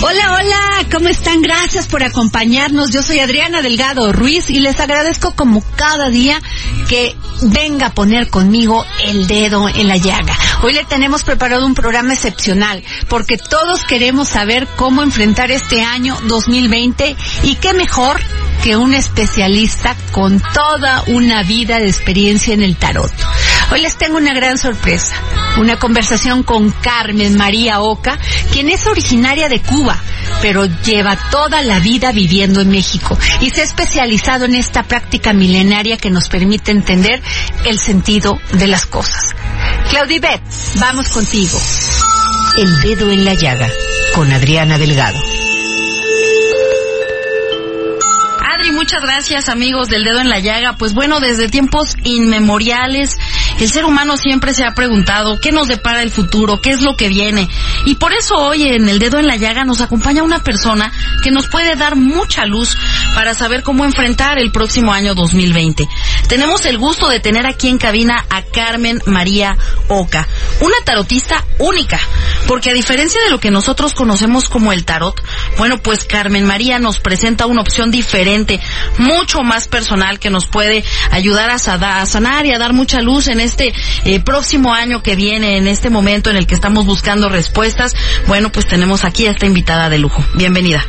Hola, hola, ¿cómo están? Gracias por acompañarnos. Yo soy Adriana Delgado Ruiz y les agradezco como cada día que venga a poner conmigo el dedo en la llaga. Hoy le tenemos preparado un programa excepcional porque todos queremos saber cómo enfrentar este año 2020 y qué mejor que un especialista con toda una vida de experiencia en el tarot. Hoy les tengo una gran sorpresa, una conversación con Carmen María Oca, quien es originaria de Cuba, pero lleva toda la vida viviendo en México y se ha especializado en esta práctica milenaria que nos permite entender el sentido de las cosas. Claudibet, vamos contigo. El dedo en la llaga, con Adriana Delgado. Adri, muchas gracias amigos del dedo en la llaga. Pues bueno, desde tiempos inmemoriales el ser humano siempre se ha preguntado qué nos depara el futuro, qué es lo que viene. Y por eso hoy en el dedo en la llaga nos acompaña una persona que nos puede dar mucha luz para saber cómo enfrentar el próximo año 2020. Tenemos el gusto de tener aquí en cabina a Carmen María Oca, una tarotista única, porque a diferencia de lo que nosotros conocemos como el tarot, bueno, pues Carmen María nos presenta una opción diferente, mucho más personal que nos puede ayudar a, sanar y a dar mucha luz en este eh, próximo año que viene, en este momento en el que estamos buscando respuestas, bueno, pues tenemos aquí a esta invitada de lujo. Bienvenida.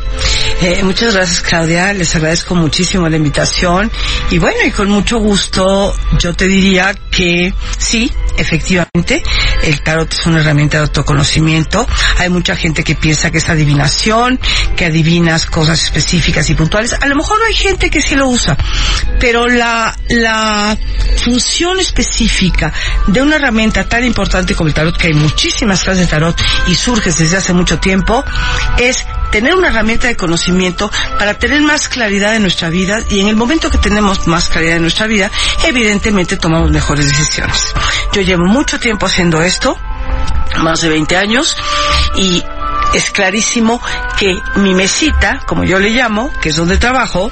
Eh, muchas gracias, Claudia. Les agradezco muchísimo la invitación. Y bueno, y con mucho gusto, yo te diría que sí, efectivamente, el tarot es una herramienta de autoconocimiento. Hay mucha gente que piensa que es adivinación, que adivinas cosas específicas y puntuales. A lo mejor hay gente que sí lo usa, pero la, la función específica de una herramienta tan importante como el tarot, que hay muchísimas clases de tarot y surge desde hace mucho tiempo, es tener una herramienta de conocimiento para tener más claridad en nuestra vida y en el momento que tenemos más claridad en nuestra vida, evidentemente tomamos mejores decisiones. Yo llevo mucho tiempo haciendo esto, más de 20 años, y es clarísimo que mi mesita, como yo le llamo, que es donde trabajo,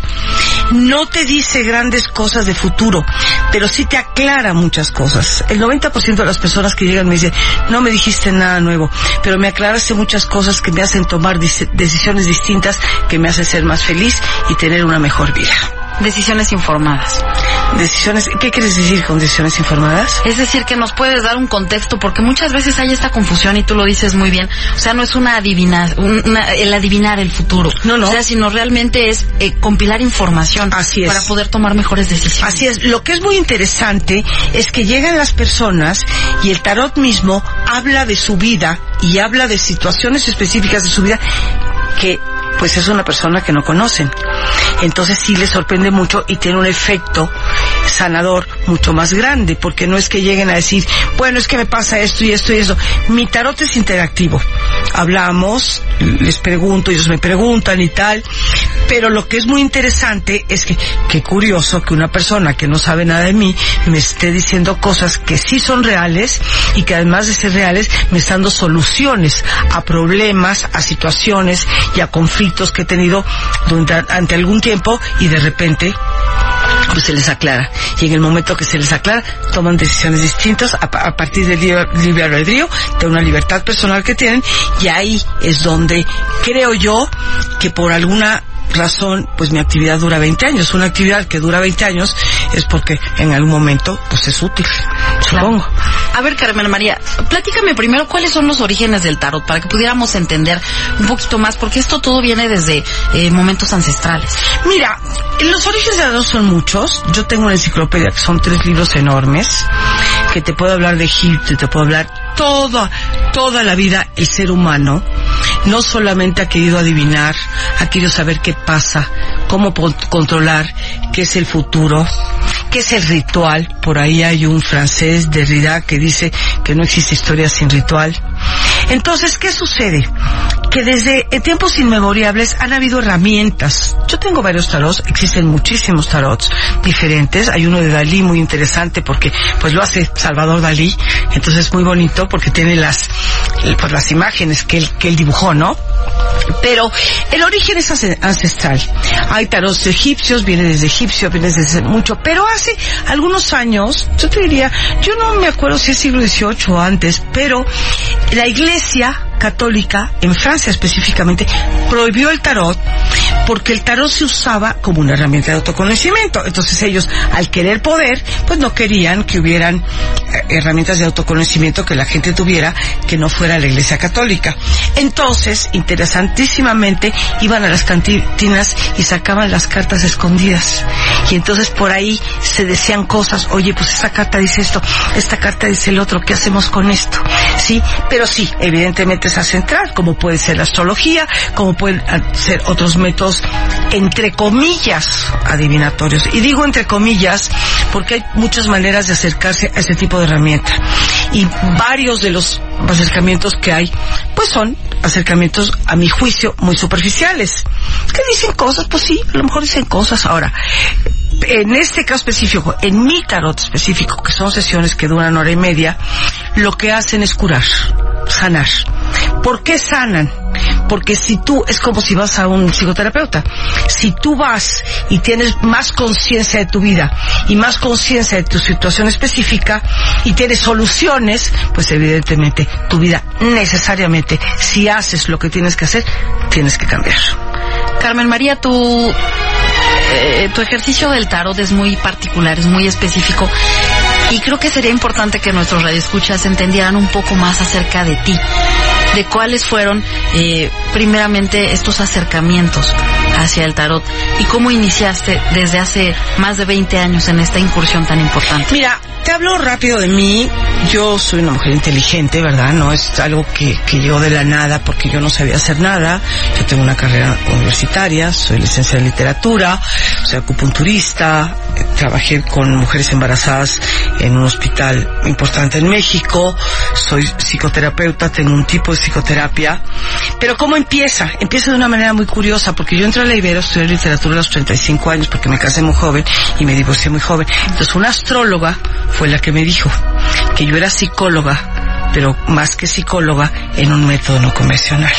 no te dice grandes cosas de futuro, pero sí te aclara muchas cosas. El 90% de las personas que llegan me dicen, no me dijiste nada nuevo, pero me aclaraste muchas cosas que me hacen tomar decisiones distintas, que me hacen ser más feliz y tener una mejor vida. Decisiones informadas. Decisiones, ¿qué quieres decir con decisiones informadas? Es decir, que nos puedes dar un contexto, porque muchas veces hay esta confusión y tú lo dices muy bien. O sea, no es una adivinar, una, el adivinar el futuro. No, no. O sea, sino realmente es eh, compilar información. Así es. Para poder tomar mejores decisiones. Así es. Lo que es muy interesante es que llegan las personas y el tarot mismo habla de su vida y habla de situaciones específicas de su vida que pues es una persona que no conocen. Entonces sí les sorprende mucho y tiene un efecto sanador mucho más grande, porque no es que lleguen a decir, bueno, es que me pasa esto y esto y eso. Mi tarot es interactivo. Hablamos, les pregunto, ellos me preguntan y tal, pero lo que es muy interesante es que, qué curioso que una persona que no sabe nada de mí me esté diciendo cosas que sí son reales y que además de ser reales me están dando soluciones a problemas, a situaciones y a conflictos que he tenido durante algún tiempo y de repente pues se les aclara. Y en el momento que se les aclara, toman decisiones distintas a, a partir del libre albedrío, de una libertad personal que tienen, y ahí es donde creo yo que por alguna razón, pues mi actividad dura 20 años. Una actividad que dura 20 años es porque en algún momento, pues es útil, supongo. A ver, Carmen María, platícame primero cuáles son los orígenes del tarot para que pudiéramos entender un poquito más, porque esto todo viene desde eh, momentos ancestrales. Mira, los orígenes del tarot son muchos. Yo tengo una enciclopedia que son tres libros enormes, que te puedo hablar de Egipto, te puedo hablar toda, toda la vida el ser humano no solamente ha querido adivinar, ha querido saber qué pasa, cómo controlar, qué es el futuro, es el ritual. Por ahí hay un francés, Derrida, que dice que no existe historia sin ritual. Entonces, ¿qué sucede? Que desde tiempos inmemorables han habido herramientas. Yo tengo varios tarots, existen muchísimos tarots diferentes. Hay uno de Dalí muy interesante porque pues lo hace Salvador Dalí, entonces es muy bonito porque tiene las pues, las imágenes que él, que él dibujó, ¿no? Pero el origen es ancestral. Hay tarots egipcios, viene desde egipcio, viene desde mucho, pero hace algunos años, yo te diría, yo no me acuerdo si es siglo XVIII o antes, pero la iglesia católica, en Francia específicamente, prohibió el tarot porque el tarot se usaba como una herramienta de autoconocimiento. Entonces ellos, al querer poder, pues no querían que hubieran eh, herramientas de autoconocimiento que la gente tuviera que no fuera la iglesia católica. Entonces, iban a las cantinas y sacaban las cartas escondidas. Y entonces por ahí se decían cosas, oye, pues esta carta dice esto, esta carta dice el otro, ¿qué hacemos con esto? Sí, pero sí, evidentemente es a central, como puede ser la astrología, como pueden ser otros métodos, entre comillas, adivinatorios. Y digo entre comillas porque hay muchas maneras de acercarse a este tipo de herramienta. Y varios de los acercamientos que hay, pues son acercamientos, a mi juicio, muy superficiales. Que dicen cosas, pues sí, a lo mejor dicen cosas. Ahora, en este caso específico, en mi tarot específico, que son sesiones que duran hora y media, lo que hacen es curar, sanar. ¿Por qué sanan? Porque si tú, es como si vas a un psicoterapeuta, si tú vas y tienes más conciencia de tu vida y más conciencia de tu situación específica y tienes soluciones, pues evidentemente tu vida necesariamente, si haces lo que tienes que hacer, tienes que cambiar. Carmen María, tu, eh, tu ejercicio del tarot es muy particular, es muy específico. Y creo que sería importante que nuestros radioescuchas entendieran un poco más acerca de ti, de cuáles fueron eh, primeramente estos acercamientos hacia el tarot y cómo iniciaste desde hace más de 20 años en esta incursión tan importante. Mira, te hablo rápido de mí. Yo soy una mujer inteligente, ¿verdad? No es algo que, que llegó de la nada porque yo no sabía hacer nada. Yo tengo una carrera universitaria, soy licenciada en literatura, soy acupunturista, trabajé con mujeres embarazadas en un hospital importante en México, soy psicoterapeuta, tengo un tipo de psicoterapia. Pero ¿cómo empieza? Empieza de una manera muy curiosa porque yo entré la Ibero, estudié literatura a los 35 años porque me casé muy joven y me divorcié muy joven. Entonces una astróloga fue la que me dijo que yo era psicóloga, pero más que psicóloga en un método no convencional.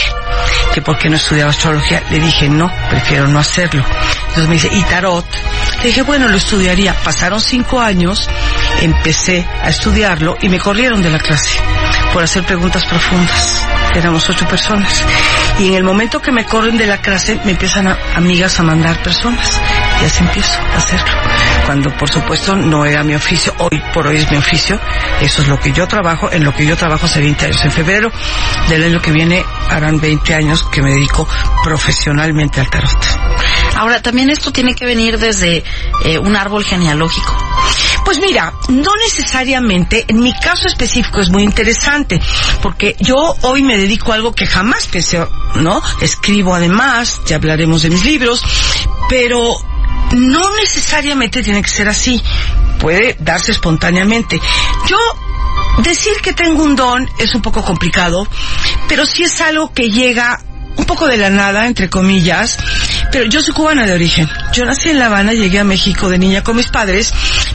Que por qué no estudiaba astrología, le dije no, prefiero no hacerlo. Entonces me dice, ¿y tarot? Le dije, bueno, lo estudiaría. Pasaron cinco años, empecé a estudiarlo y me corrieron de la clase por hacer preguntas profundas. Éramos ocho personas. Y en el momento que me corren de la clase, me empiezan a, amigas a mandar personas. Y así empiezo a hacerlo. Cuando, por supuesto, no era mi oficio. Hoy por hoy es mi oficio. Eso es lo que yo trabajo. En lo que yo trabajo hace 20 años. En febrero del año que viene harán 20 años que me dedico profesionalmente al tarot. Ahora, también esto tiene que venir desde eh, un árbol genealógico. Pues mira, no necesariamente, en mi caso específico es muy interesante, porque yo hoy me dedico a algo que jamás pensé, ¿no? Escribo además, ya hablaremos de mis libros, pero no necesariamente tiene que ser así, puede darse espontáneamente. Yo decir que tengo un don es un poco complicado, pero sí es algo que llega un poco de la nada, entre comillas, pero yo soy cubana de origen. Yo nací en La Habana, llegué a México de niña con mis padres.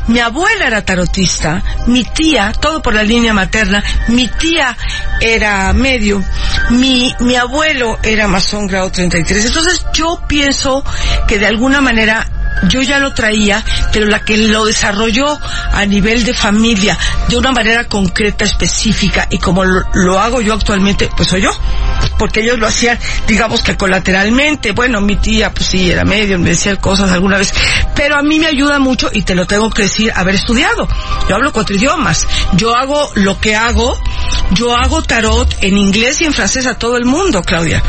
Mi abuela era tarotista, mi tía, todo por la línea materna, mi tía era medio, mi, mi abuelo era masón grado 33. Entonces yo pienso que de alguna manera yo ya lo traía, pero la que lo desarrolló a nivel de familia de una manera concreta, específica, y como lo, lo, hago yo actualmente, pues soy yo. Porque ellos lo hacían, digamos que colateralmente. Bueno, mi tía, pues sí, era medio, me decía cosas alguna vez. Pero a mí me ayuda mucho, y te lo tengo que decir, haber estudiado. Yo hablo cuatro idiomas. Yo hago lo que hago. Yo hago tarot en inglés y en francés a todo el mundo, Claudia.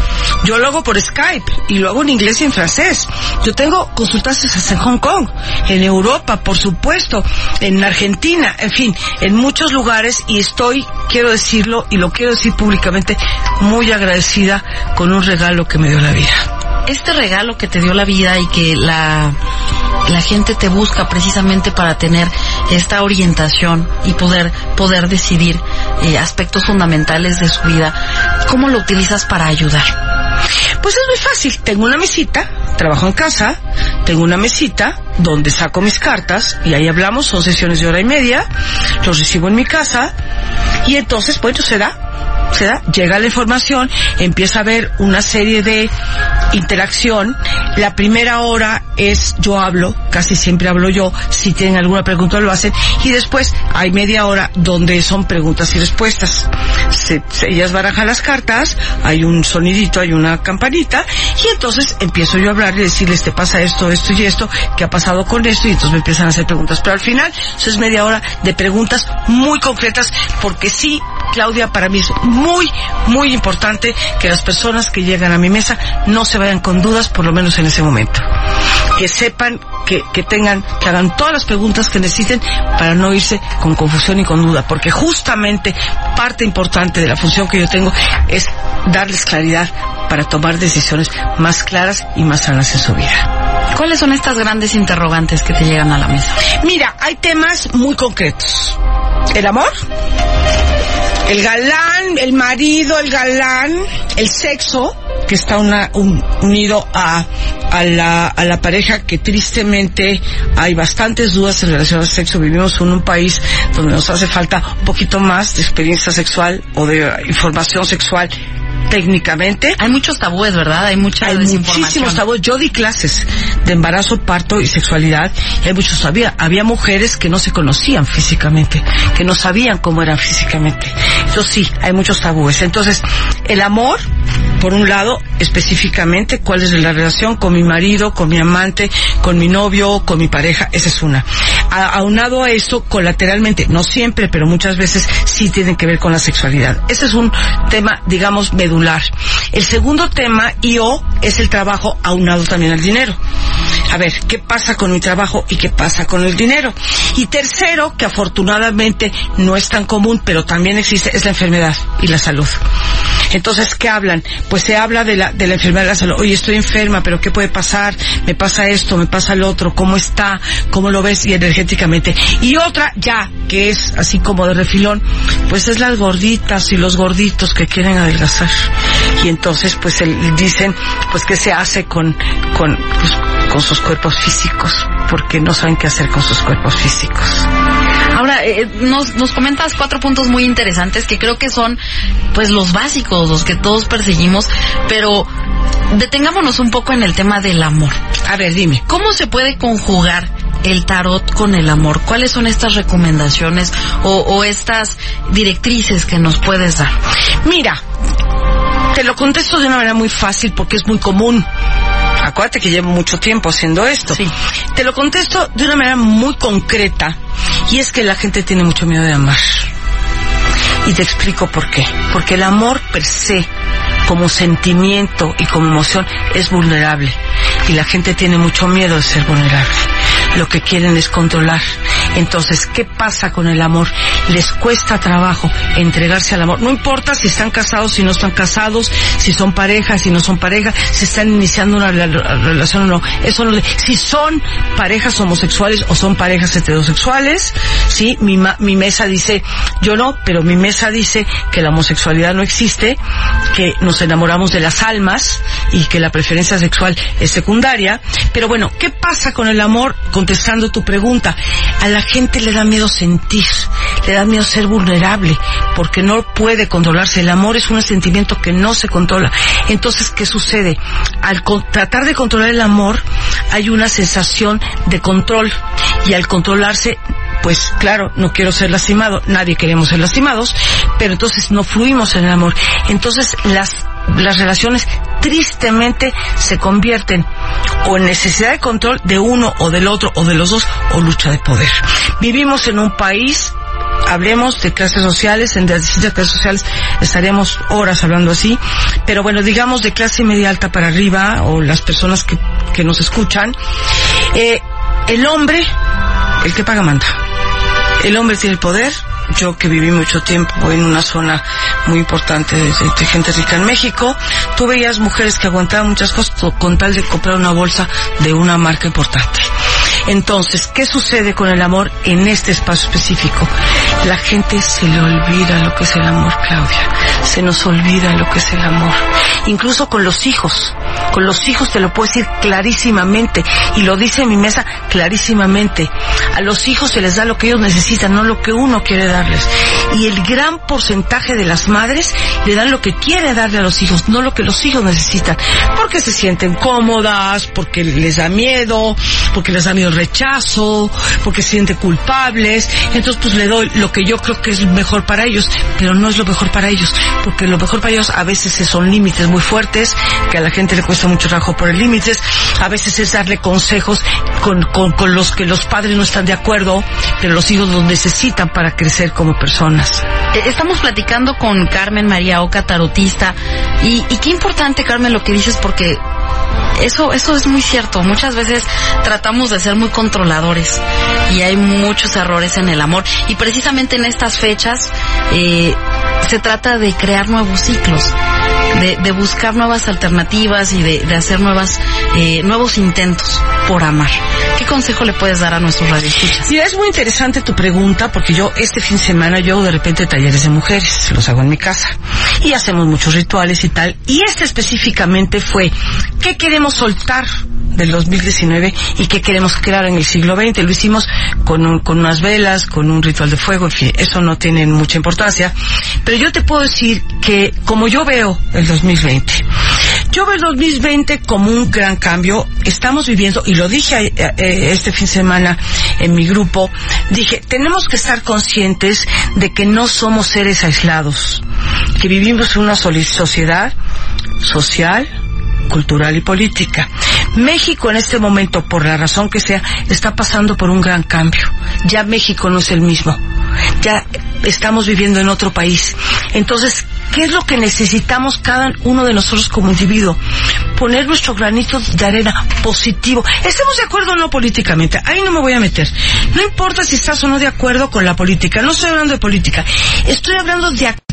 Yo lo hago por Skype y lo hago en inglés y en francés. Yo tengo consultas en Hong Kong, en Europa, por supuesto, en Argentina, en fin, en muchos lugares y estoy, quiero decirlo y lo quiero decir públicamente, muy agradecida con un regalo que me dio la vida. Este regalo que te dio la vida y que la, la gente te busca precisamente para tener esta orientación y poder, poder decidir eh, aspectos fundamentales de su vida, ¿cómo lo utilizas para ayudar? Pues es muy fácil. Tengo una mesita, trabajo en casa, tengo una mesita donde saco mis cartas y ahí hablamos, son sesiones de hora y media, los recibo en mi casa y entonces, bueno, se da se da, llega la información, empieza a haber una serie de interacción. La primera hora es yo hablo, casi siempre hablo yo, si tienen alguna pregunta lo hacen, y después hay media hora donde son preguntas y respuestas. Ellas barajan las cartas, hay un sonidito, hay una campanita, y entonces empiezo yo a hablar y decirles, te pasa esto, esto y esto, qué ha pasado con esto, y entonces me empiezan a hacer preguntas. Pero al final, eso es media hora de preguntas muy concretas, porque sí, Claudia, para mí es muy, muy importante que las personas que llegan a mi mesa no se vayan con dudas, por lo menos en ese momento. Que sepan, que, que tengan, que hagan todas las preguntas que necesiten para no irse con confusión y con duda, porque justamente parte importante de la función que yo tengo es darles claridad para tomar decisiones más claras y más sanas en su vida. ¿Cuáles son estas grandes interrogantes que te llegan a la mesa? Mira, hay temas muy concretos. El amor, el galán, el marido, el galán, el sexo, que está una- un- unido a, a, la, a la pareja, que tristemente hay bastantes dudas en relación al sexo. Vivimos en un país donde nos hace falta un poquito más de experiencia sexual o de información sexual técnicamente. Hay muchos tabúes, ¿verdad? Hay mucha Hay desinformación. muchísimos tabúes. Yo di clases de embarazo, parto y sexualidad. Y hay muchos había, había mujeres que no se conocían físicamente, que no sabían cómo eran físicamente. Entonces sí, hay muchos tabúes. Entonces, el amor, por un lado, específicamente, cuál es la relación con mi marido, con mi amante, con mi novio, con mi pareja, esa es una. Aunado a eso, colateralmente, no siempre, pero muchas veces sí tienen que ver con la sexualidad. Ese es un tema, digamos, medular. El segundo tema, y o, es el trabajo aunado también al dinero. A ver, ¿qué pasa con mi trabajo y qué pasa con el dinero? Y tercero, que afortunadamente no es tan común, pero también existe, es la enfermedad y la salud. Entonces, ¿qué hablan? Pues se habla de la, de la enfermedad de la salud. Oye, estoy enferma, pero ¿qué puede pasar? Me pasa esto, me pasa lo otro, ¿cómo está? ¿Cómo lo ves? Y energéticamente. Y otra, ya, que es así como de refilón, pues es las gorditas y los gorditos que quieren adelgazar. Y entonces, pues el- dicen, pues qué se hace con, con, pues, con sus cuerpos físicos, porque no saben qué hacer con sus cuerpos físicos. Ahora, eh, nos, nos comentas cuatro puntos muy interesantes que creo que son, pues, los básicos, los que todos perseguimos, pero detengámonos un poco en el tema del amor. A ver, dime. ¿Cómo se puede conjugar el tarot con el amor? ¿Cuáles son estas recomendaciones o, o estas directrices que nos puedes dar? Mira, te lo contesto de una manera muy fácil porque es muy común. Acuérdate que llevo mucho tiempo haciendo esto. Sí. Te lo contesto de una manera muy concreta y es que la gente tiene mucho miedo de amar. Y te explico por qué. Porque el amor per se, como sentimiento y como emoción, es vulnerable. Y la gente tiene mucho miedo de ser vulnerable. Lo que quieren es controlar. Entonces, ¿qué pasa con el amor? Les cuesta trabajo entregarse al amor. No importa si están casados, si no están casados, si son parejas, si no son parejas, si están iniciando una rela- relación o no. Eso no le- si son parejas homosexuales o son parejas heterosexuales, sí, mi, ma- mi mesa dice, yo no, pero mi mesa dice que la homosexualidad no existe, que nos enamoramos de las almas y que la preferencia sexual es secundaria. Pero bueno, ¿qué pasa con el amor? Contestando tu pregunta, a gente le da miedo sentir, le da miedo ser vulnerable, porque no puede controlarse. El amor es un sentimiento que no se controla. Entonces, ¿qué sucede? Al tratar de controlar el amor, hay una sensación de control y al controlarse pues claro, no quiero ser lastimado, nadie queremos ser lastimados, pero entonces no fluimos en el amor. Entonces las, las relaciones tristemente se convierten o en necesidad de control de uno o del otro o de los dos o lucha de poder. Vivimos en un país hablemos de clases sociales, en distintas clases sociales estaremos horas hablando así, pero bueno, digamos de clase media alta para arriba o las personas que, que nos escuchan, eh, el hombre, el que paga manda El hombre tiene el poder. Yo que viví mucho tiempo en una zona muy importante de, gente rica en México, tú veías mujeres que aguantaban muchas cosas con tal de comprar una bolsa de una marca importante. Entonces, ¿qué sucede con el amor en este espacio específico? La gente se le olvida lo que es el amor, Claudia. Se nos olvida lo que es el amor. Incluso con los hijos. Con los hijos te lo puedo decir clarísimamente. Y lo dice en mi mesa clarísimamente. A los hijos se les da lo que ellos necesitan, no lo que uno quiere darles. Y el gran porcentaje de las madres le dan lo que quiere darle a los hijos, no lo que los hijos necesitan. Porque se sienten cómodas, porque les da miedo, porque les da miedo rechazo, porque se sienten culpables. Entonces pues le doy lo que yo creo que es mejor para ellos, pero no es lo mejor para ellos, porque lo mejor para ellos a veces son límites muy fuertes, que a la gente le cuesta mucho trabajo por el límites, a veces es darle consejos con, con, con los que los padres no están de acuerdo, pero los hijos los necesitan para crecer como personas. Eh, Estamos platicando con Carmen María Oca, tarotista, y, y qué importante, Carmen, lo que dices, porque eso, eso es muy cierto. Muchas veces tratamos de ser muy controladores y hay muchos errores en el amor. Y precisamente en estas fechas eh, se trata de crear nuevos ciclos, de, buscar nuevas alternativas y de, hacer nuevas, eh, nuevos intentos por amar. ¿Qué consejo le puedes dar a nuestros radioescuchas? Mira, es muy interesante tu pregunta porque yo este fin de semana yo de repente talleres de mujeres, los hago en mi casa y hacemos muchos rituales y tal. Y este específicamente fue, ¿qué queremos soltar del 2019 y qué queremos crear en el siglo XX? Lo hicimos con, un- con unas velas, con un ritual de fuego, en fin, eso no tiene mucha importancia. Pero yo te puedo decir que como yo veo el 2020, yo veo el 2020 como un gran cambio. Estamos viviendo, y lo dije eh, eh, este fin de semana en mi grupo, dije, tenemos que estar conscientes de que no somos seres aislados, que vivimos en una sociedad social, cultural y política. México en este momento, por la razón que sea, está pasando por un gran cambio. Ya México no es el mismo. Ya estamos viviendo en otro país. Entonces, ¿qué es lo que necesitamos cada uno de nosotros como individuo? Poner nuestro granito de arena positivo. Estemos de acuerdo o no políticamente. Ahí no me voy a meter. No importa si estás o no de acuerdo con la política. No estoy hablando de política. Estoy hablando de actitud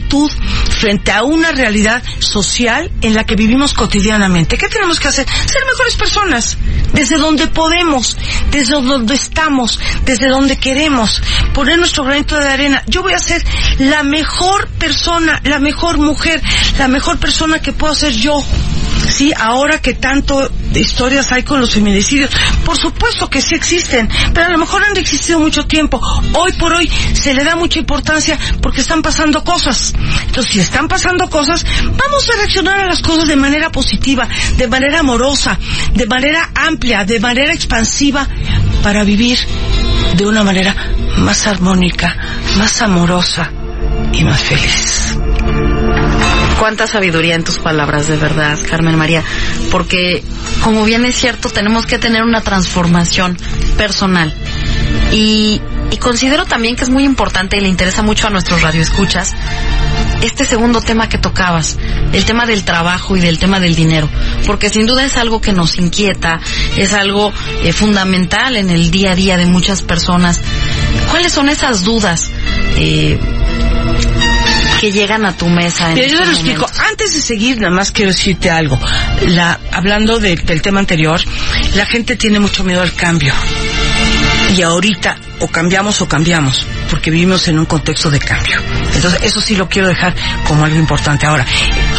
frente a una realidad social en la que vivimos cotidianamente. ¿Qué tenemos que hacer? Ser mejores personas, desde donde podemos, desde donde estamos, desde donde queremos, poner nuestro granito de arena. Yo voy a ser la mejor persona, la mejor mujer, la mejor persona que puedo ser yo. Sí, ahora que tanto historias hay con los feminicidios, por supuesto que sí existen, pero a lo mejor han existido mucho tiempo. Hoy por hoy se le da mucha importancia porque están pasando cosas. Entonces, si están pasando cosas, vamos a reaccionar a las cosas de manera positiva, de manera amorosa, de manera amplia, de manera expansiva, para vivir de una manera más armónica, más amorosa y más feliz. Cuánta sabiduría en tus palabras, de verdad, Carmen María. Porque, como bien es cierto, tenemos que tener una transformación personal. Y, considero también que es muy importante y le interesa mucho a nuestros radioescuchas este segundo tema que tocabas, el tema del trabajo y del tema del dinero, porque sin duda es algo que nos inquieta, es algo eh, fundamental en el día a día de muchas personas. ¿Cuáles son esas dudas eh, que llegan a tu mesa? En Mira, yo te lo estos explico. Antes de seguir, nada más quiero decirte algo. La, hablando de- del tema anterior, la gente tiene mucho miedo al cambio. Y ahorita o cambiamos o cambiamos, porque vivimos en un contexto de cambio. Entonces, eso sí lo quiero dejar como algo importante. Ahora,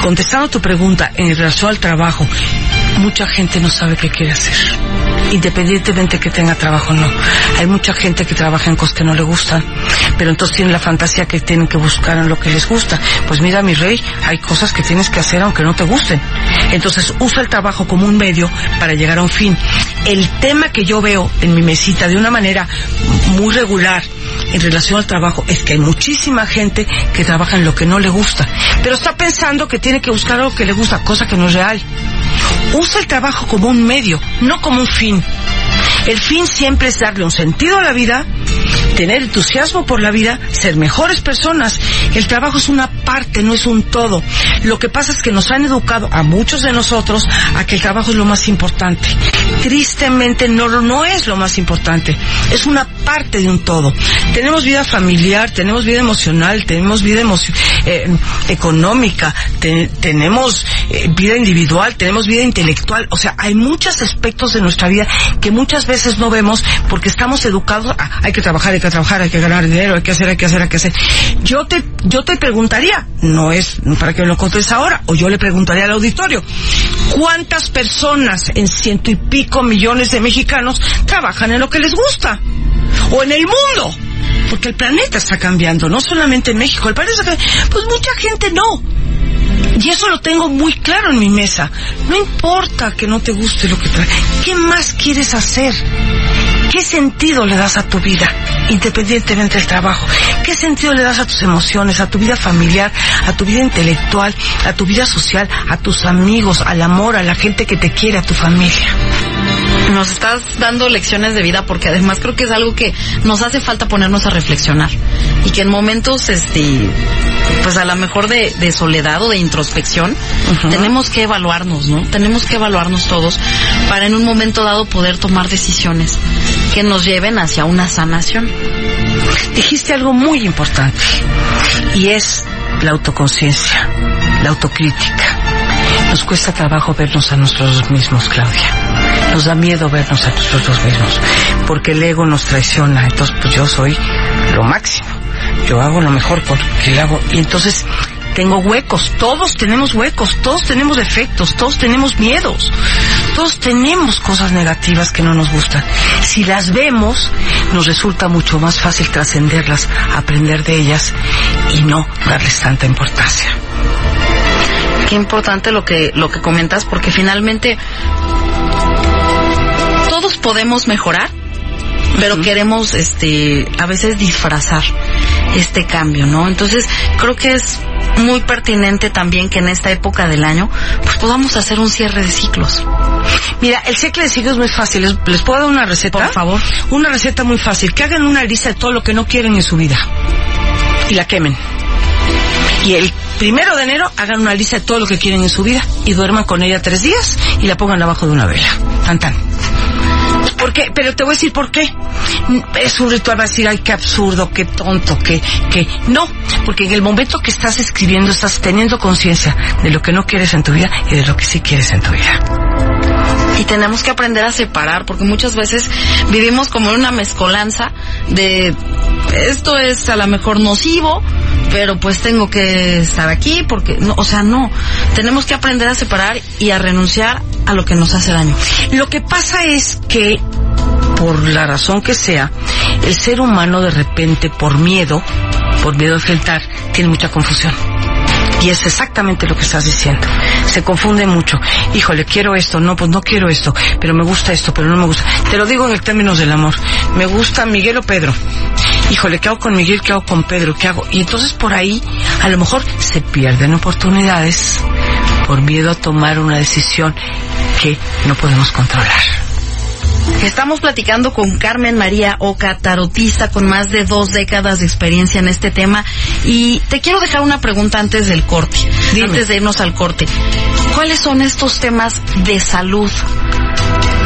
contestando tu pregunta en relación al trabajo, mucha gente no sabe qué quiere hacer. Independientemente que tenga trabajo o no. Hay mucha gente que trabaja en cosas que no le gustan, pero entonces tienen la fantasía que tienen que buscar en lo que les gusta. Pues mira, mi rey, hay cosas que tienes que hacer aunque no te gusten. Entonces usa el trabajo como un medio para llegar a un fin. El tema que yo veo en mi mesita de una manera muy regular en relación al trabajo es que hay muchísima gente que trabaja en lo que no le gusta, pero está pensando que tiene que buscar algo que le gusta, cosa que no es real. Usa el trabajo como un medio, no como un fin. El fin siempre es darle un sentido a la vida, tener entusiasmo por la vida, ser mejores personas. El trabajo es una parte, no es un todo. Lo que pasa es que nos han educado a muchos de nosotros a que el trabajo es lo más importante. Tristemente no, no es lo más importante. Es una parte de un todo. Tenemos vida familiar, tenemos vida emocional, tenemos vida eh, económica, tenemos eh, vida individual, tenemos vida intelectual. O sea, hay muchos aspectos de nuestra vida que muchas veces no vemos porque estamos educados a hay que trabajar, que trabajar, hay que ganar dinero, hay que hacer, hay que hacer, hay que hacer. Yo te, yo te preguntaría, no es para que lo contes ahora, o yo le preguntaría al auditorio, ¿cuántas personas en ciento y pico millones de mexicanos trabajan en lo que les gusta? O en el mundo porque el planeta está cambiando, no solamente en México, el planeta está cambiando. Pues mucha gente no. Y eso lo tengo muy claro en mi mesa. No importa que no te guste lo que trae. ¿Qué más quieres hacer? ¿Qué sentido le das a tu vida, independientemente del trabajo? ¿Qué sentido le das a tus emociones, a tu vida familiar, a tu vida intelectual, a tu vida social, a tus amigos, al amor, a la gente que te quiere, a tu familia? Nos estás dando lecciones de vida porque además creo que es algo que nos hace falta ponernos a reflexionar y que en momentos, este, pues a lo mejor de, soledad o de introspección, tenemos que evaluarnos, ¿no? Tenemos que evaluarnos todos para en un momento dado poder tomar decisiones que nos lleven hacia una sanación. Dijiste algo muy importante y es la autoconciencia, la autocrítica. Nos cuesta trabajo vernos a nosotros mismos, Claudia. Nos da miedo vernos a nosotros mismos, porque el ego nos traiciona. Entonces, pues yo soy lo máximo. Yo hago lo mejor porque lo hago. Y entonces tengo huecos, todos tenemos huecos, todos tenemos defectos, todos tenemos miedos, todos tenemos cosas negativas que no nos gustan. Si las vemos, nos resulta mucho más fácil trascenderlas, aprender de ellas y no darles tanta importancia. Qué importante lo que lo que comentas porque finalmente todos podemos mejorar, pero queremos este a veces disfrazar este cambio, ¿no? Entonces, creo que es muy pertinente también que en esta época del año pues podamos hacer un cierre de ciclos. Mira, el cierre de ciclos es muy fácil. ¿Les, puedo dar una receta? Por favor. Una receta muy fácil. Que hagan una lista de todo lo que no quieren en su vida. Y la quemen. Y el primero de enero hagan una lista de todo lo que quieren en su vida y duerman con ella tres días y la pongan abajo de una vela. Tan tan. ¿Por qué? Pero te voy a decir por qué. Es un ritual, va a decir, ay, qué absurdo, qué tonto, qué, qué. No, porque en el momento que estás escribiendo estás teniendo conciencia de lo que no quieres en tu vida y de lo que sí quieres en tu vida. Y tenemos que aprender a separar, porque muchas veces vivimos como en una mezcolanza de esto es a lo mejor nocivo, pero pues tengo que estar aquí porque, no, o sea, no, tenemos que aprender a separar y a renunciar a lo que nos hace daño. Lo que pasa es que, por la razón que sea, el ser humano de repente, por miedo, por miedo a enfrentar, tiene mucha confusión. Y es exactamente lo que estás diciendo. Se confunde mucho. Híjole, quiero esto, no, pues no quiero esto, pero me gusta esto, pero no me gusta. Te lo digo en el términos del amor. Me gusta Miguel o Pedro. Híjole, ¿qué hago con Miguel? ¿Qué hago con Pedro? ¿Qué hago? Y entonces por ahí, a lo mejor se pierden oportunidades por miedo a tomar una decisión que no podemos controlar. Estamos platicando con Carmen María Oca, tarotista con más de dos décadas de experiencia en este tema. Y te quiero dejar una pregunta antes del corte, antes de irnos al corte. ¿Cuáles son estos temas de salud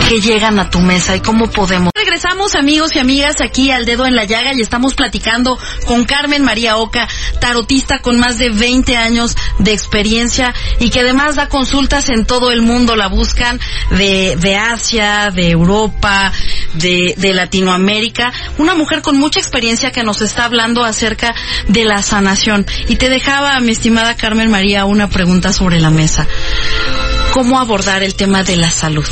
que llegan a tu mesa y cómo podemos. Regresamos amigos y amigas aquí al dedo en la llaga y estamos platicando con Carmen María Oca, tarotista con más de 20 años de experiencia y que además da consultas en todo el mundo, la buscan de, de Asia, de Europa, de, de Latinoamérica, una mujer con mucha experiencia que nos está hablando acerca de la sanación. Y te dejaba, mi estimada Carmen María, una pregunta sobre la mesa. ¿Cómo abordar el tema de la salud?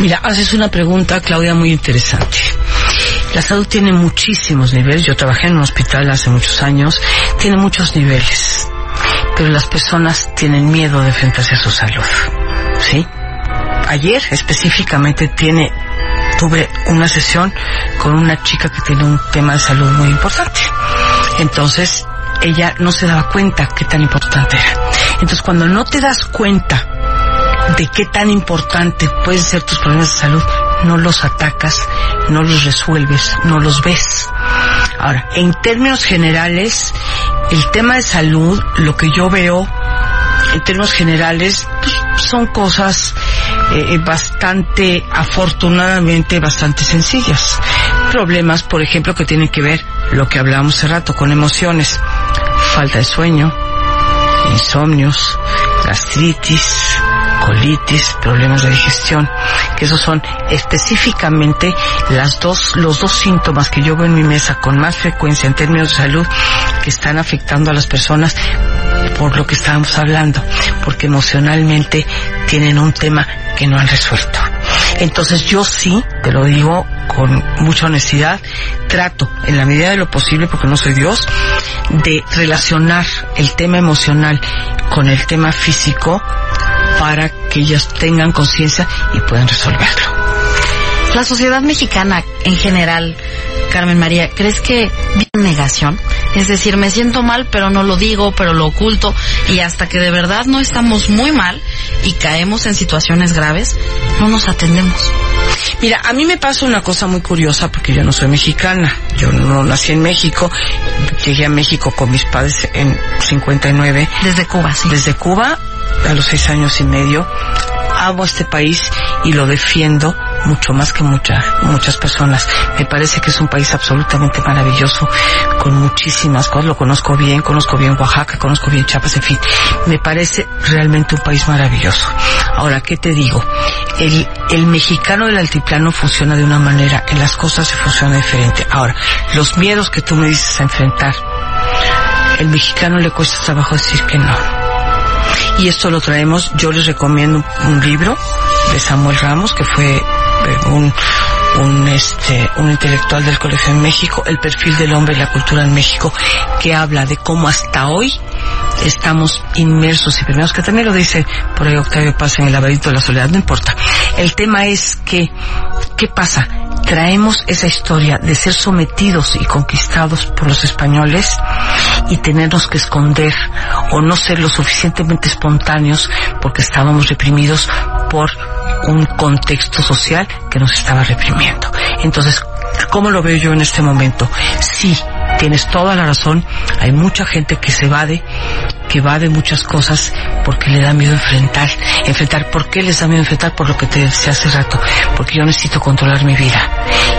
Mira, haces una pregunta, Claudia, muy interesante. La salud tiene muchísimos niveles. Yo trabajé en un hospital hace muchos años. Tiene muchos niveles. Pero las personas tienen miedo de enfrentarse a su salud. ¿Sí? Ayer específicamente tuve una sesión con una chica que tiene un tema de salud muy importante. Entonces, ella no se daba cuenta qué tan importante era. Entonces, cuando no te das cuenta de qué tan importante pueden ser tus problemas de salud, no los atacas, no los resuelves, no los ves. Ahora, en términos generales, el tema de salud, lo que yo veo en términos generales, pues, son cosas eh, bastante, afortunadamente, bastante sencillas. Problemas, por ejemplo, que tienen que ver, lo que hablábamos hace rato, con emociones, falta de sueño, insomnios, gastritis, colitis, problemas de digestión, que esos son específicamente las dos, los dos síntomas que yo veo en mi mesa con más frecuencia en términos de salud que están afectando a las personas por lo que estábamos hablando, porque emocionalmente tienen un tema que no han resuelto. Entonces yo sí, te lo digo con mucha honestidad, trato en la medida de lo posible, porque no soy Dios, de relacionar el tema emocional con el tema físico para que ellas tengan conciencia y puedan resolverlo. La sociedad mexicana en general, Carmen María, ¿crees que negación? Es decir, me siento mal, pero no lo digo, pero lo oculto, y hasta que de verdad no estamos muy mal y caemos en situaciones graves, no nos atendemos. Mira, a mí me pasa una cosa muy curiosa porque yo no soy mexicana. Yo no nací en México. Llegué a México con mis padres en 59. Desde Cuba, sí. Desde Cuba, a los seis años y medio. Amo este país y lo defiendo mucho más que muchas muchas personas. Me parece que es un país absolutamente maravilloso, con muchísimas cosas. Lo conozco bien, conozco bien Oaxaca, conozco bien Chiapas, en fin. Me parece realmente un país maravilloso. Ahora, ¿qué te digo? El, el mexicano del altiplano funciona de una manera, en las cosas se funciona diferente. Ahora, los miedos que tú me dices a enfrentar, el mexicano le cuesta trabajo decir que no. Y esto lo traemos, yo les recomiendo un libro de Samuel Ramos, que fue un, un, este, un intelectual del Colegio en México, El perfil del hombre y la cultura en México, que habla de cómo hasta hoy estamos inmersos y primeros, que también lo dice por ahí Octavio Paz en el laberinto de la soledad, no importa. El tema es que, ¿qué pasa? Traemos esa historia de ser sometidos y conquistados por los españoles y tenernos que esconder o no ser lo suficientemente espontáneos porque estábamos reprimidos por un contexto social que nos estaba reprimiendo. Entonces, ¿cómo lo veo yo en este momento? Sí, tienes toda la razón, hay mucha gente que se evade, que evade muchas cosas porque le da miedo enfrentar. Enfrentar, ¿por qué les da miedo enfrentar? Por lo que te decía hace rato, porque yo necesito controlar mi vida.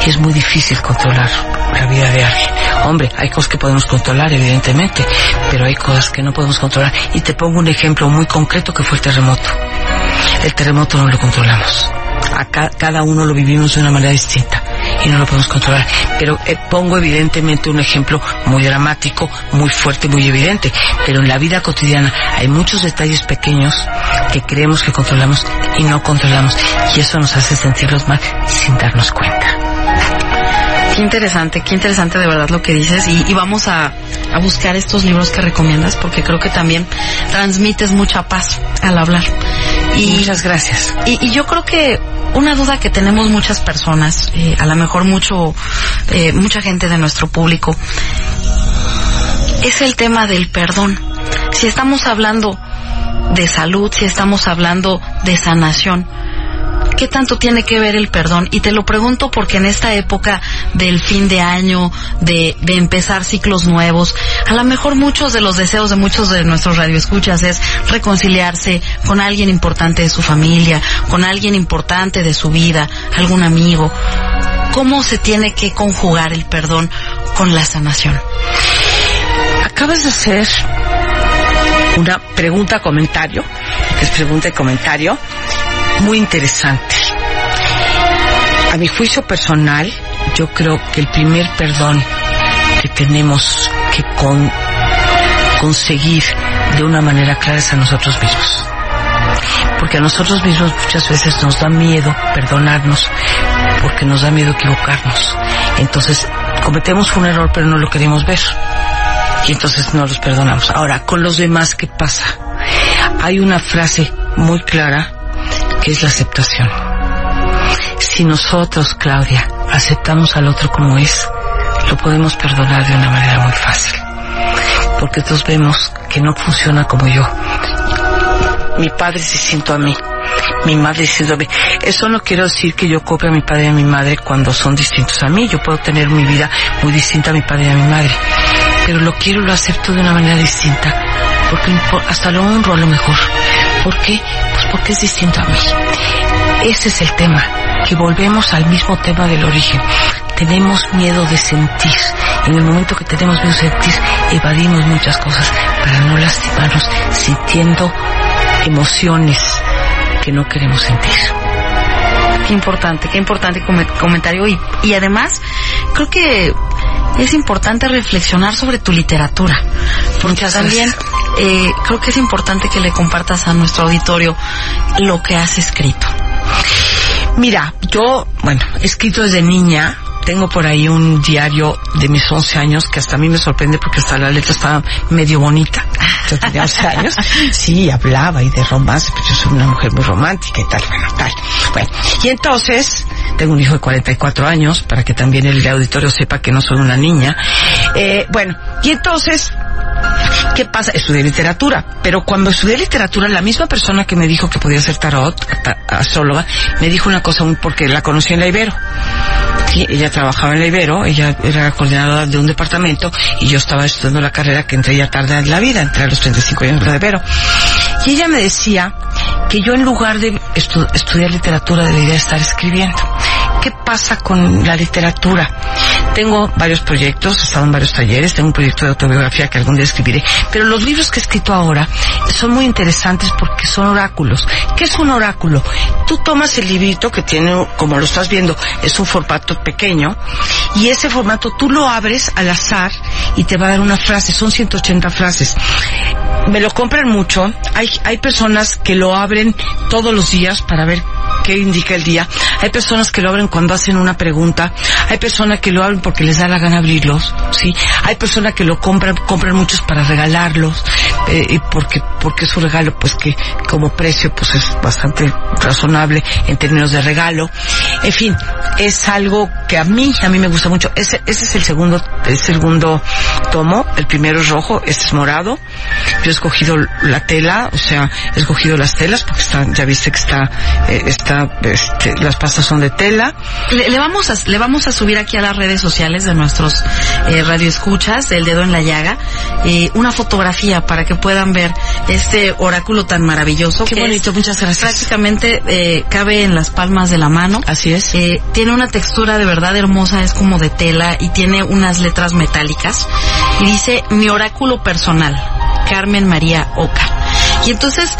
Y es muy difícil controlar la vida de alguien. Hombre, hay cosas que podemos controlar, evidentemente, pero hay cosas que no podemos controlar. Y te pongo un ejemplo muy concreto que fue el terremoto. El terremoto no lo controlamos. Acá cada uno lo vivimos de una manera distinta y no lo podemos controlar. Pero eh, pongo evidentemente un ejemplo muy dramático, muy fuerte, muy evidente. Pero en la vida cotidiana hay muchos detalles pequeños que creemos que controlamos y no controlamos. Y eso nos hace sentirlos mal sin darnos cuenta. Qué interesante, qué interesante de verdad lo que dices y, y vamos a, a, buscar estos libros que recomiendas porque creo que también transmites mucha paz al hablar. Y, Muchas gracias. Y, y yo creo que una duda que tenemos muchas personas, eh, a lo mejor mucho, eh, mucha gente de nuestro público, es el tema del perdón. Si estamos hablando de salud, si estamos hablando de sanación, ¿qué tanto tiene que ver el perdón? Y te lo pregunto porque en esta época del fin de año, de, empezar ciclos nuevos, a lo mejor muchos de los deseos de muchos de nuestros radioescuchas es reconciliarse con alguien importante de su familia, con alguien importante de su vida, algún amigo. ¿Cómo se tiene que conjugar el perdón con la sanación? Acabas de hacer una pregunta comentario, es pregunta y comentario, muy interesante. A mi juicio personal, yo creo que el primer perdón que tenemos que con, conseguir de una manera clara es a nosotros mismos. Porque a nosotros mismos muchas veces nos da miedo perdonarnos, porque nos da miedo equivocarnos. Entonces, cometemos un error pero no lo queremos ver. Y entonces no los perdonamos. Ahora, con los demás, ¿qué pasa? Hay una frase muy clara que es la aceptación. Si nosotros, Claudia, aceptamos al otro como es, lo podemos perdonar de una manera muy fácil. Porque todos vemos que no funciona como yo. Mi padre se siento a mí. Mi madre siento a mí. Eso no quiero decir que yo copie a mi padre y a mi madre cuando son distintos a mí. Yo puedo tener mi vida muy distinta a mi padre y a mi madre. Pero lo quiero, lo acepto de una manera distinta porque hasta lo honro a lo mejor. ¿Por qué? Porque es distinto a mí. Ese es el tema, que volvemos al mismo tema del origen. Tenemos miedo de sentir. En el momento que tenemos miedo de sentir, evadimos muchas cosas para no lastimarnos sintiendo emociones que no queremos sentir. Qué importante, qué importante comentario. Y, y además, creo que es importante reflexionar sobre tu literatura. Porque también eh, creo que es importante que le compartas a nuestro auditorio lo que has escrito. Mira, yo, bueno, he escrito desde niña, tengo por ahí un diario de mis 11 años que hasta a mí me sorprende porque hasta la letra estaba medio bonita. Yo tenía 11 años. Sí, hablaba y de romance, pero yo soy una mujer muy romántica y tal, bueno, tal. Bueno, y entonces, tengo un hijo de 44 años, para que también el auditorio sepa que no soy una niña. Eh, bueno, y entonces, ¿Qué pasa? Estudié literatura, pero cuando estudié literatura, la misma persona que me dijo que podía ser tarot, astróloga, me dijo una cosa, porque la conocí en la Ibero. Ella trabajaba en la Ibero, ella era coordinadora de un departamento y yo estaba estudiando la carrera que entré ya tarde en la vida, entré a los 35 años en la Ibero. Y ella me decía que yo en lugar de estudiar literatura debería estar escribiendo. ¿Qué pasa con la literatura? Tengo varios proyectos, he estado en varios talleres, tengo un proyecto de autobiografía que algún día escribiré, pero los libros que he escrito ahora son muy interesantes porque son oráculos. ¿Qué es un oráculo? Tú tomas el librito que tiene, como lo estás viendo, es un formato pequeño y ese formato tú lo abres al azar y te va a dar una frase, son 180 frases. Me lo compran mucho, hay, hay personas que lo abren todos los días para ver qué indica el día. Hay personas que lo abren cuando hacen una pregunta. Hay personas que lo abren porque les da la gana abrirlos, ¿sí? Hay personas que lo compran, compran muchos para regalarlos, eh, porque, porque es un regalo, pues que como precio, pues es bastante razonable en términos de regalo. En fin, es algo que a mí, a mí me gusta mucho. Ese, ese es el segundo, el segundo tomo. El primero es rojo, este es morado. Yo he escogido la tela, o sea, he escogido las telas porque está, ya viste que está, eh, está, este, las pastas son de tela. Le, vamos a, le vamos a subir aquí a las redes sociales de nuestros eh, radioescuchas, el dedo en la llaga, eh, una fotografía para que puedan ver este oráculo tan maravilloso. Qué bonito, muchas gracias. Prácticamente eh, cabe en las palmas de la mano. Así es. Eh, tiene una textura de verdad hermosa, es como de tela y tiene unas letras metálicas. Y dice mi oráculo personal, Carmen María Oca. Y entonces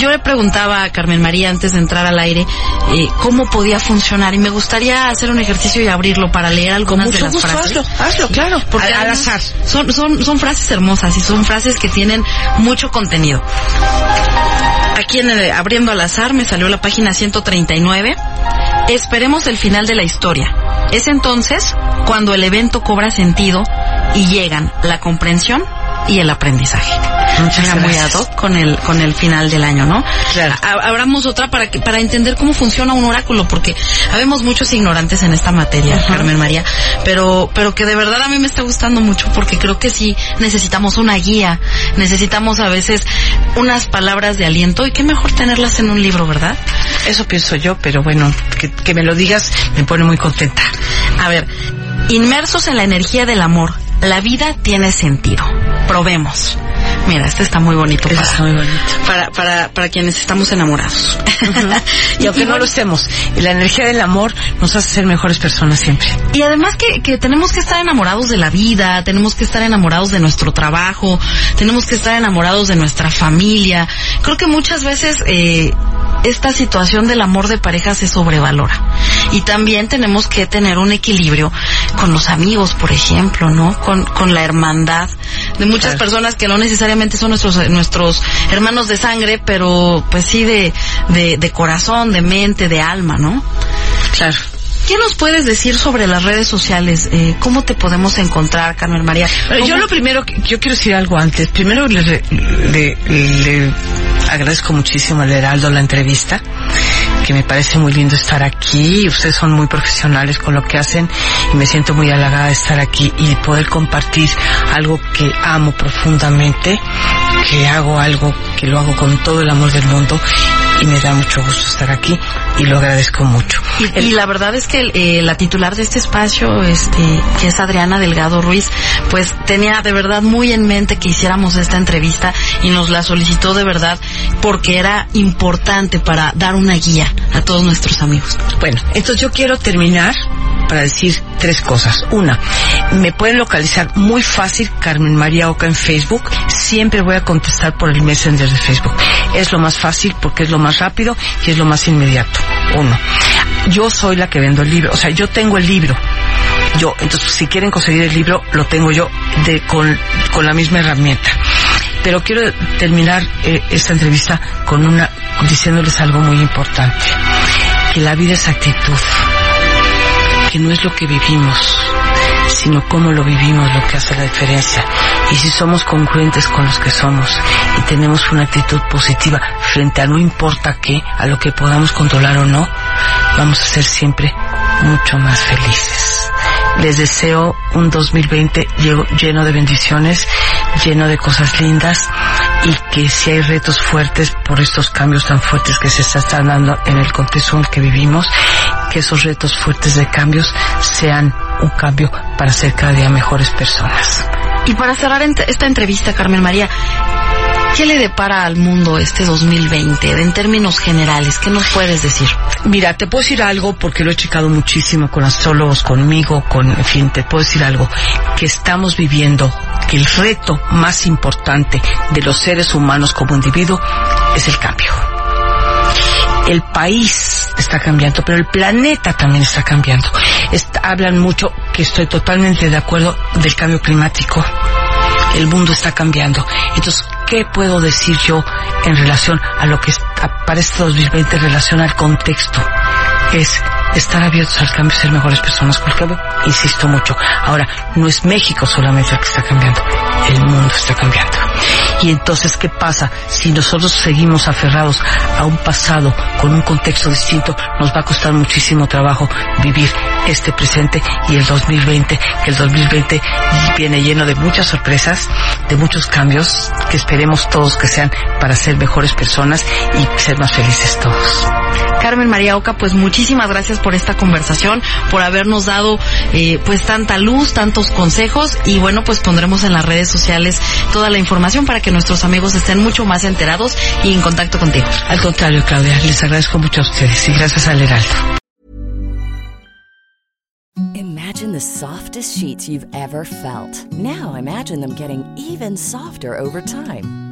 yo le preguntaba a Carmen María antes de entrar al aire eh, cómo podía funcionar y me gustaría hacer un ejercicio y abrirlo para leer algunas de las frases. Hazlo, hazlo, claro, porque al, azar. Son, son, son frases hermosas y son frases que tienen mucho contenido. Aquí en el, abriendo al azar me salió la página 139. Esperemos el final de la historia. Es entonces cuando el evento cobra sentido y llegan la comprensión y el aprendizaje. Muchas Era muy ad hoc con el con el final del año, ¿no? Claro. Abramos otra para que para entender cómo funciona un oráculo, porque habemos muchos ignorantes en esta materia, Carmen María, pero pero que de verdad a mí me está gustando mucho porque creo que sí necesitamos una guía, necesitamos a veces unas palabras de aliento y qué mejor tenerlas en un libro, ¿verdad? Eso pienso yo, pero bueno, que, que me lo digas me pone muy contenta. A ver, inmersos en la energía del amor, la vida tiene sentido. Probemos. Mira, este está muy bonito. Eso para, está muy bonito. Para, para, para quienes estamos enamorados. Y aunque no lo estemos, la energía del amor nos hace ser mejores personas siempre. Y además que, que tenemos que estar enamorados de la vida, tenemos que estar enamorados de nuestro trabajo, tenemos que estar enamorados de nuestra familia. Creo que muchas veces eh, esta situación del amor de pareja se sobrevalora. Y también tenemos que tener un equilibrio con los amigos, por ejemplo, ¿no? Con, con la hermandad de muchas personas que no necesariamente son nuestros, nuestros hermanos de sangre, pero pues sí de, de, de corazón, de mente, de alma, ¿no? Claro. ¿Qué nos puedes decir sobre las redes sociales? Eh, ¿Cómo te podemos encontrar, Carmen María? Pero yo ¿Cómo- lo primero, yo quiero decir algo antes. Primero le, le- le agradezco muchísimo al Heraldo la entrevista, que me parece muy lindo estar aquí. Ustedes son muy profesionales con lo que hacen y me siento muy halagada de estar aquí y poder compartir algo que amo profundamente, que hago algo que lo hago con todo el amor del mundo y me da mucho gusto estar aquí y lo agradezco mucho. Y, y la verdad es que eh, la titular de este espacio, este, que es Adriana Delgado Ruiz, pues tenía de verdad muy en mente que hiciéramos esta entrevista y nos la solicitó de verdad porque era importante para dar una guía a todos nuestros amigos. Bueno, entonces yo quiero terminar para decir tres cosas. Una, me pueden localizar muy fácil Carmen María Oca en Facebook. Siempre voy a contestar por el Messenger de Facebook. Es lo más fácil porque es lo más rápido y es lo más inmediato. Uno. Yo soy la que vendo el libro. O sea, yo tengo el libro. Yo, entonces, si quieren conseguir el libro, lo tengo yo de, con, con la misma herramienta. Pero quiero terminar eh, esta entrevista con una, diciéndoles algo muy importante. Que la vida es actitud que no es lo que vivimos, sino cómo lo vivimos lo que hace la diferencia. Y si somos congruentes con los que somos y tenemos una actitud positiva frente a no importa qué, a lo que podamos controlar o no, vamos a ser siempre mucho más felices. Les deseo un 2020 lleno de bendiciones, lleno de cosas lindas y que si hay retos fuertes por estos cambios tan fuertes que se están dando en el contexto en el que vivimos, que esos retos fuertes de cambios sean un cambio para ser cada día mejores personas. Y para cerrar esta entrevista, Carmen María, ¿Qué le depara al mundo este 2020 en términos generales? ¿Qué nos puedes decir? Mira, te puedo decir algo porque lo he checado muchísimo con astrólogos, conmigo, con, en fin, te puedo decir algo que estamos viviendo, que el reto más importante de los seres humanos como individuo es el cambio. El país está cambiando, pero el planeta también está cambiando. hablan mucho, que estoy totalmente de acuerdo, del cambio climático. El mundo está cambiando. Entonces, ¿qué puedo decir yo en relación a lo que para este 2020 en relación al contexto? Es estar abiertos al cambio y ser mejores personas. Porque, insisto mucho, ahora no es México solamente el que está cambiando, el mundo está cambiando. Y entonces, ¿qué pasa? Si nosotros seguimos aferrados a un pasado con un contexto distinto, nos va a costar muchísimo trabajo vivir este presente y el 2020, que el 2020 viene lleno de muchas sorpresas, de muchos cambios, que esperemos todos que sean para ser mejores personas y ser más felices todos. Carmen María Oca, pues muchísimas gracias por esta conversación, por habernos dado eh, pues tanta luz, tantos consejos y bueno, pues pondremos en las redes sociales toda la información para que nuestros amigos estén mucho más enterados y en contacto contigo. Al contrario, Claudia, les agradezco mucho a ustedes y gracias al Heraldo. Imagine the softest sheets you've ever felt. Now imagine them getting even softer over time.